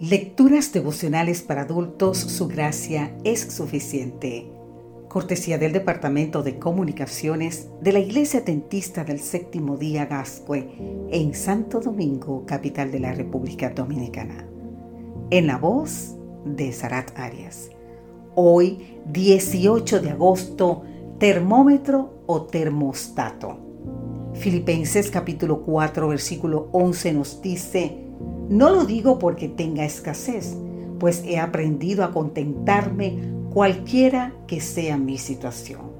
Lecturas devocionales para adultos, su gracia es suficiente. Cortesía del Departamento de Comunicaciones de la Iglesia Dentista del Séptimo Día Gascue en Santo Domingo, capital de la República Dominicana. En la voz de Sarat Arias. Hoy, 18 de agosto, termómetro o termostato. Filipenses capítulo 4, versículo 11 nos dice, no lo digo porque tenga escasez, pues he aprendido a contentarme cualquiera que sea mi situación.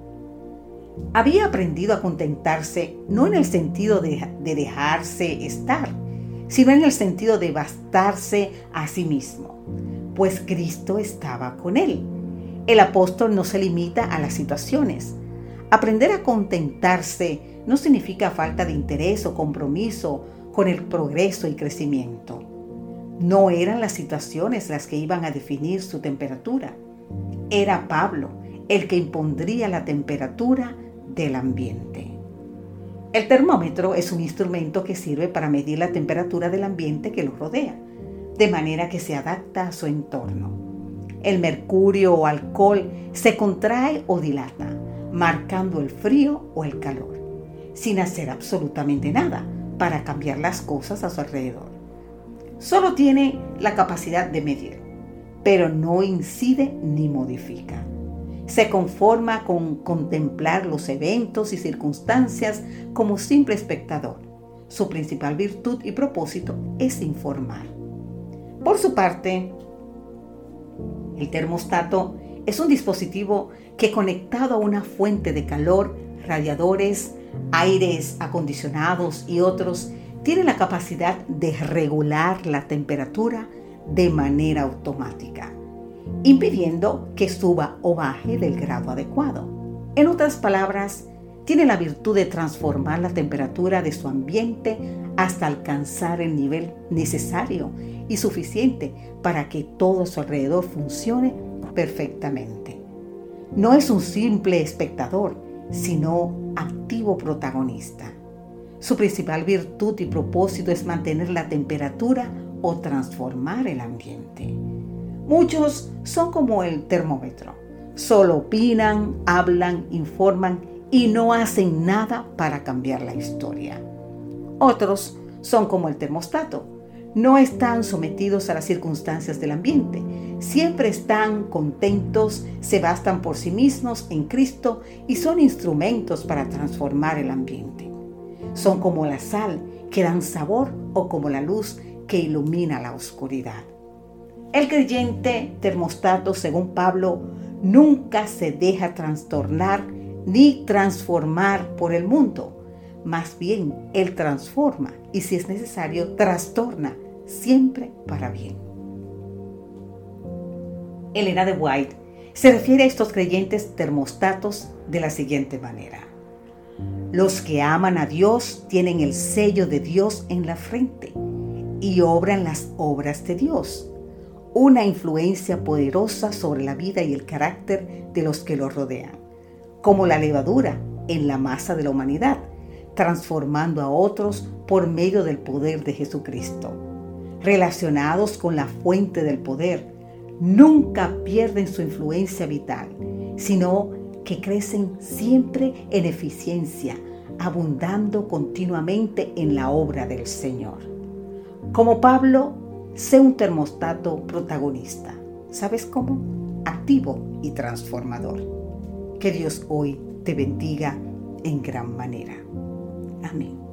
Había aprendido a contentarse no en el sentido de, dejarse estar, sino en el sentido de bastarse a sí mismo, pues Cristo estaba con él. El apóstol no se limita a las situaciones. Aprender a contentarse no significa falta de interés o compromiso con el progreso y crecimiento. No eran las situaciones las que iban a definir su temperatura. Era Pablo el que impondría la temperatura del ambiente. El termómetro es un instrumento que sirve para medir la temperatura del ambiente que lo rodea, de manera que se adapta a su entorno. El mercurio o alcohol se contrae o dilata, marcando el frío o el calor, sin hacer absolutamente nada, para cambiar las cosas a su alrededor. Solo tiene la capacidad de medir, pero no incide ni modifica. Se conforma con contemplar los eventos y circunstancias como simple espectador. Su principal virtud y propósito es informar. Por su parte, el termostato es un dispositivo que conectado a una fuente de calor, radiadores, aires acondicionados y otros, tiene la capacidad de regular la temperatura de manera automática, impidiendo que suba o baje del grado adecuado. En otras palabras, tiene la virtud de transformar la temperatura de su ambiente hasta alcanzar el nivel necesario y suficiente para que todo su alrededor funcione perfectamente. No es un simple espectador, sino activo protagonista. Su principal virtud y propósito es mantener la temperatura o transformar el ambiente. Muchos son como el termómetro. Solo opinan, hablan, informan y no hacen nada para cambiar la historia. Otros son como el termostato no están sometidos a las circunstancias del ambiente. Siempre están contentos, se bastan por sí mismos en Cristo y son instrumentos para transformar el ambiente. Son como la sal que dan sabor o como la luz que ilumina la oscuridad. El creyente termostato, según Pablo, nunca se deja trastornar ni transformar por el mundo. Más bien, Él transforma y si es necesario, trastorna siempre para bien. Elena de White se refiere a estos creyentes termostatos de la siguiente manera. Los que aman a Dios tienen el sello de Dios en la frente y obran las obras de Dios, una influencia poderosa sobre la vida y el carácter de los que lo rodean, como la levadura en la masa de la humanidad, transformando a otros por medio del poder de Jesucristo relacionados con la fuente del poder, nunca pierden su influencia vital, sino que crecen siempre en eficiencia, abundando continuamente en la obra del Señor. Como Pablo, sé un termostato protagonista. ¿Sabes cómo? Activo y transformador. Que Dios hoy te bendiga en gran manera. Amén.